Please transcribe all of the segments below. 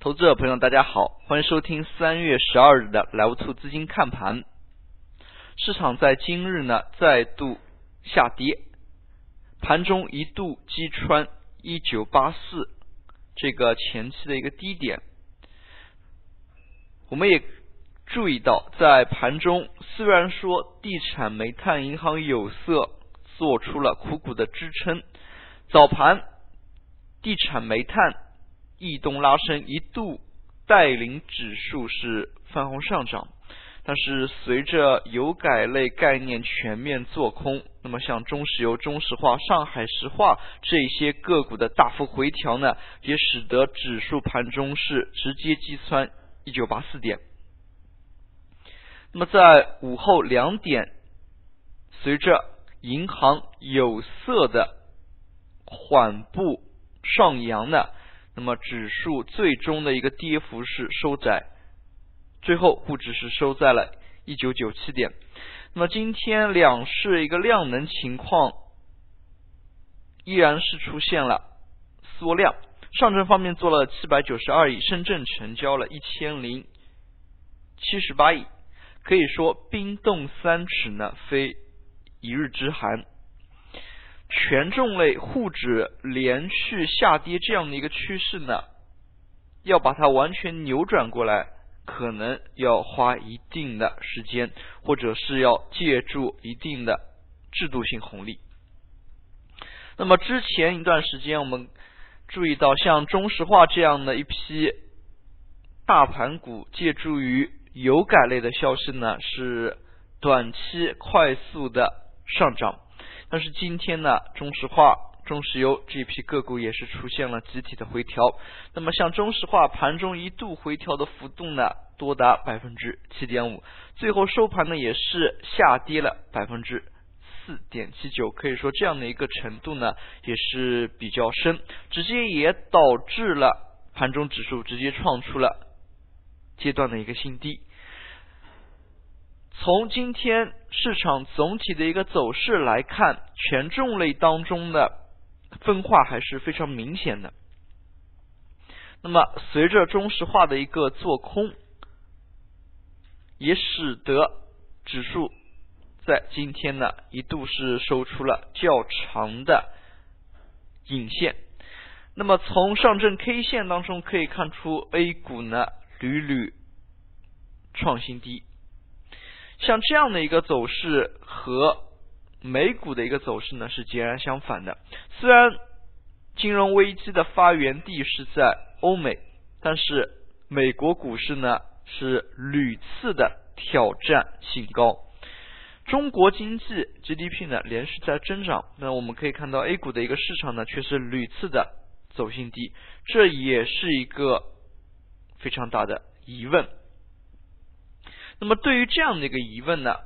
投资者朋友，大家好，欢迎收听三月十二日的 Live Two 资金看盘。市场在今日呢再度下跌，盘中一度击穿一九八四这个前期的一个低点。我们也注意到，在盘中虽然说地产、煤炭、银行、有色做出了苦苦的支撑，早盘地产、煤炭。异动拉升，一度带领指数是翻红上涨，但是随着油改类概念全面做空，那么像中石油、中石化、上海石化这些个股的大幅回调呢，也使得指数盘中是直接击穿一九八四点。那么在午后两点，随着银行、有色的缓步上扬呢。那么指数最终的一个跌幅是收窄，最后沪指是收在了一九九七点。那么今天两市一个量能情况依然是出现了缩量，上证方面做了七百九十二亿，深圳成交了一千零七十八亿，可以说冰冻三尺呢，非一日之寒。权重类沪指连续下跌这样的一个趋势呢，要把它完全扭转过来，可能要花一定的时间，或者是要借助一定的制度性红利。那么之前一段时间，我们注意到像中石化这样的一批大盘股，借助于油改类的消息呢，是短期快速的上涨。但是今天呢，中石化、中石油这批个股也是出现了集体的回调。那么像中石化盘中一度回调的幅度呢，多达百分之七点五，最后收盘呢也是下跌了百分之四点七九。可以说这样的一个程度呢，也是比较深，直接也导致了盘中指数直接创出了阶段的一个新低。从今天市场总体的一个走势来看，权重类当中的分化还是非常明显的。那么，随着中石化的一个做空，也使得指数在今天呢一度是收出了较长的影线。那么，从上证 K 线当中可以看出，A 股呢屡屡创新低。像这样的一个走势和美股的一个走势呢是截然相反的。虽然金融危机的发源地是在欧美，但是美国股市呢是屡次的挑战新高。中国经济 GDP 呢连续在增长，那我们可以看到 A 股的一个市场呢却是屡次的走新低，这也是一个非常大的疑问。那么对于这样的一个疑问呢，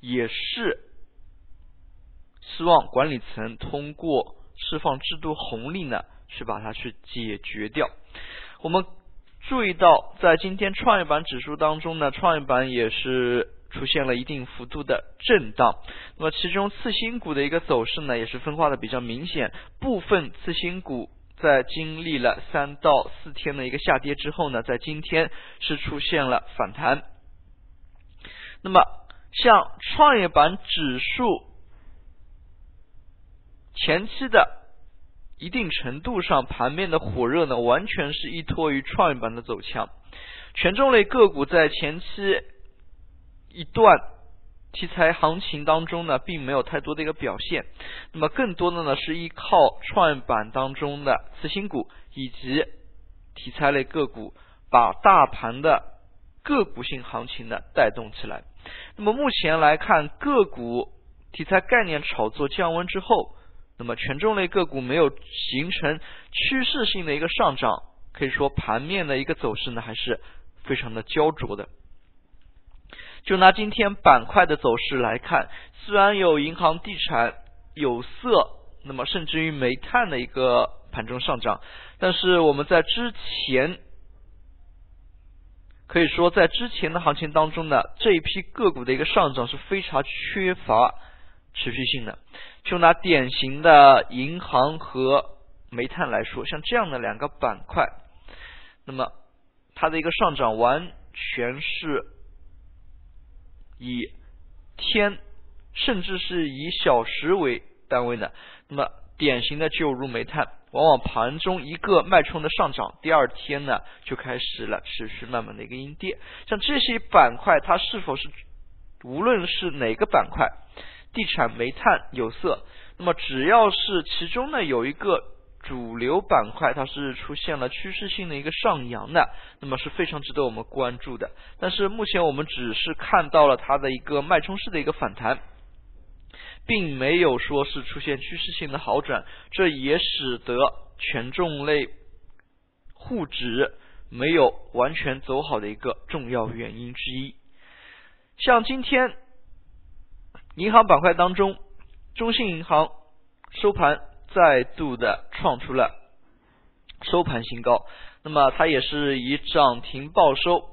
也是希望管理层通过释放制度红利呢，去把它去解决掉。我们注意到，在今天创业板指数当中呢，创业板也是出现了一定幅度的震荡。那么其中次新股的一个走势呢，也是分化的比较明显，部分次新股。在经历了三到四天的一个下跌之后呢，在今天是出现了反弹。那么，像创业板指数前期的一定程度上盘面的火热呢，完全是依托于创业板的走强。权重类个股在前期一段。题材行情当中呢，并没有太多的一个表现，那么更多的呢是依靠创业板当中的次新股以及题材类个股，把大盘的个股性行情呢带动起来。那么目前来看，个股题材概念炒作降温之后，那么权重类个股没有形成趋势性的一个上涨，可以说盘面的一个走势呢还是非常的焦灼的。就拿今天板块的走势来看，虽然有银行、地产、有色，那么甚至于煤炭的一个盘中上涨，但是我们在之前可以说，在之前的行情当中呢，这一批个股的一个上涨是非常缺乏持续性的。就拿典型的银行和煤炭来说，像这样的两个板块，那么它的一个上涨完全是以天，甚至是以小时为单位的。那么典型的就如煤炭，往往盘中一个脉冲的上涨，第二天呢就开始了持续慢慢的一个阴跌。像这些板块，它是否是无论是哪个板块，地产、煤炭、有色，那么只要是其中呢有一个主流板块，它是出现了趋势性的一个上扬的，那么是非常值得我们关注的。但是目前我们只是看到了它的一个脉冲式的一个反弹。并没有说是出现趋势性的好转，这也使得权重类沪指没有完全走好的一个重要原因之一。像今天银行板块当中，中信银行收盘再度的创出了收盘新高，那么它也是以涨停报收。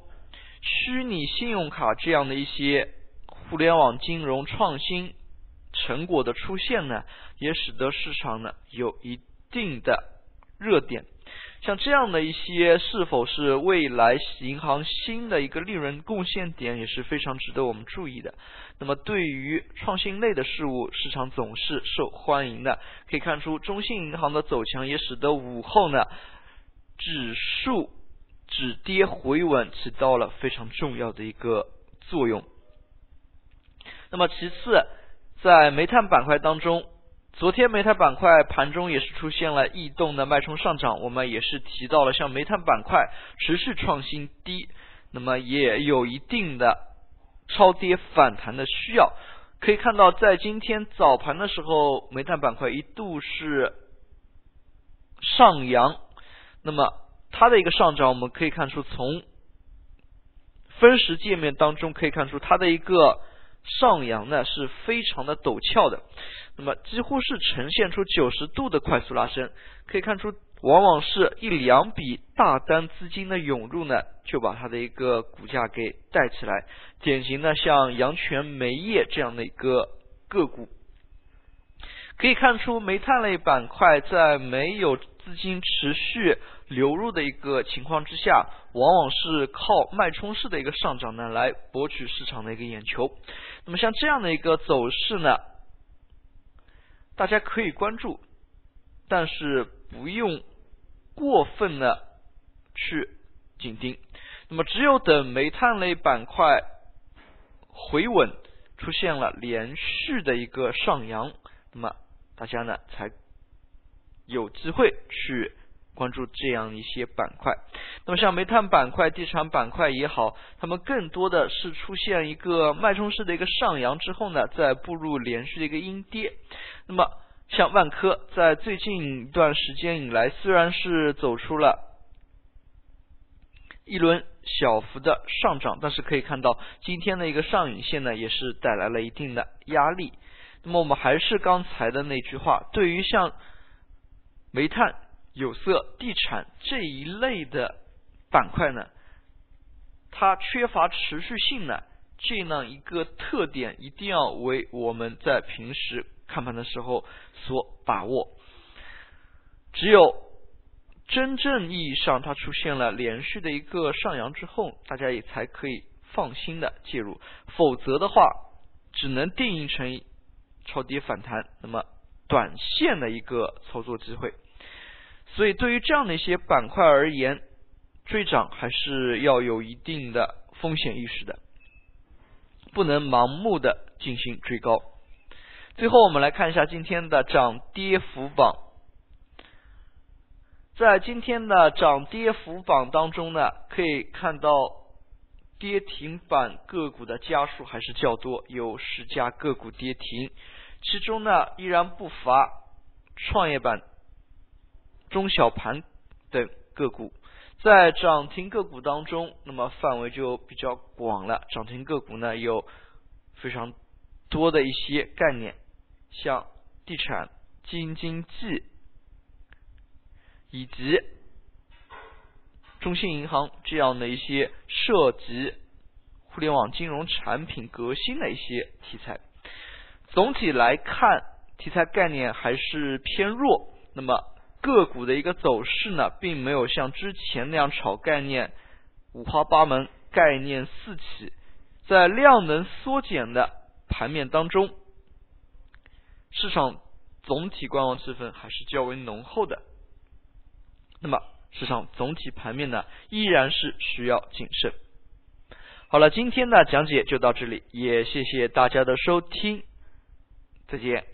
虚拟信用卡这样的一些互联网金融创新。成果的出现呢，也使得市场呢有一定的热点。像这样的一些是否是未来银行新的一个利润贡献点，也是非常值得我们注意的。那么对于创新类的事物，市场总是受欢迎的。可以看出，中信银行的走强也使得午后呢指数止跌回稳起到了非常重要的一个作用。那么其次。在煤炭板块当中，昨天煤炭板块盘中也是出现了异动的脉冲上涨，我们也是提到了像煤炭板块持续创新低，那么也有一定的超跌反弹的需要。可以看到，在今天早盘的时候，煤炭板块一度是上扬，那么它的一个上涨，我们可以看出从分时界面当中可以看出它的一个。上扬呢是非常的陡峭的，那么几乎是呈现出九十度的快速拉升，可以看出往往是一两笔大单资金的涌入呢，就把它的一个股价给带起来。典型的像阳泉煤业这样的一个个股，可以看出煤炭类板块在没有资金持续流入的一个情况之下，往往是靠脉冲式的一个上涨呢来博取市场的一个眼球。那么像这样的一个走势呢，大家可以关注，但是不用过分的去紧盯。那么只有等煤炭类板块回稳，出现了连续的一个上扬，那么大家呢才有机会去。关注这样一些板块，那么像煤炭板块、地产板块也好，他们更多的是出现一个脉冲式的一个上扬之后呢，再步入连续的一个阴跌。那么像万科在最近一段时间以来，虽然是走出了一轮小幅的上涨，但是可以看到今天的一个上影线呢，也是带来了一定的压力。那么我们还是刚才的那句话，对于像煤炭。有色、地产这一类的板块呢，它缺乏持续性呢，这样一个特点一定要为我们在平时看盘的时候所把握。只有真正意义上它出现了连续的一个上扬之后，大家也才可以放心的介入，否则的话，只能定义成超跌反弹，那么短线的一个操作机会。所以，对于这样的一些板块而言，追涨还是要有一定的风险意识的，不能盲目的进行追高。最后，我们来看一下今天的涨跌幅榜。在今天的涨跌幅榜当中呢，可以看到跌停板个股的家数还是较多，有十家个股跌停，其中呢依然不乏创业板。中小盘等个股在涨停个股当中，那么范围就比较广了。涨停个股呢有非常多的一些概念，像地产、京津冀以及中信银行这样的一些涉及互联网金融产品革新的一些题材。总体来看，题材概念还是偏弱。那么个股的一个走势呢，并没有像之前那样炒概念五花八门，概念四起，在量能缩减的盘面当中，市场总体观望气氛还是较为浓厚的。那么，市场总体盘面呢，依然是需要谨慎。好了，今天的讲解就到这里，也谢谢大家的收听，再见。